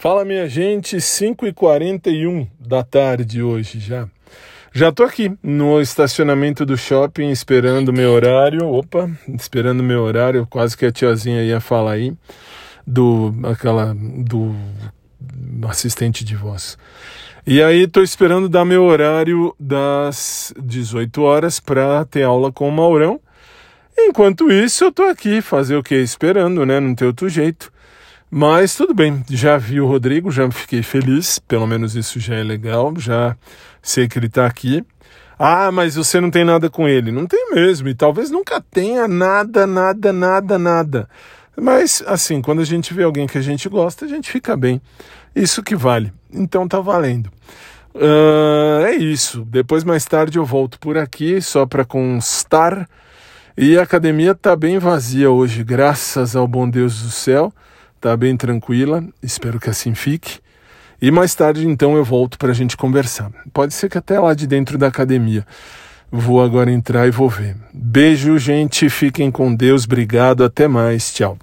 Fala minha gente, 5h41 da tarde hoje já. Já tô aqui no estacionamento do shopping esperando meu horário. Opa, esperando meu horário, quase que a tiazinha ia falar aí do aquela do assistente de voz. E aí tô esperando dar meu horário das 18 horas para ter aula com o Maurão. Enquanto isso, eu tô aqui fazer o que esperando, né? Não tem outro jeito. Mas tudo bem, já vi o Rodrigo, já fiquei feliz, pelo menos isso já é legal, já sei que ele está aqui. Ah, mas você não tem nada com ele. Não tem mesmo, e talvez nunca tenha nada, nada, nada, nada. Mas, assim, quando a gente vê alguém que a gente gosta, a gente fica bem. Isso que vale. Então tá valendo. Uh, é isso. Depois, mais tarde, eu volto por aqui só para constar. E a academia tá bem vazia hoje, graças ao bom Deus do céu tá bem tranquila, espero que assim fique. E mais tarde, então, eu volto para a gente conversar. Pode ser que até lá de dentro da academia. Vou agora entrar e vou ver. Beijo, gente. Fiquem com Deus. Obrigado. Até mais. Tchau.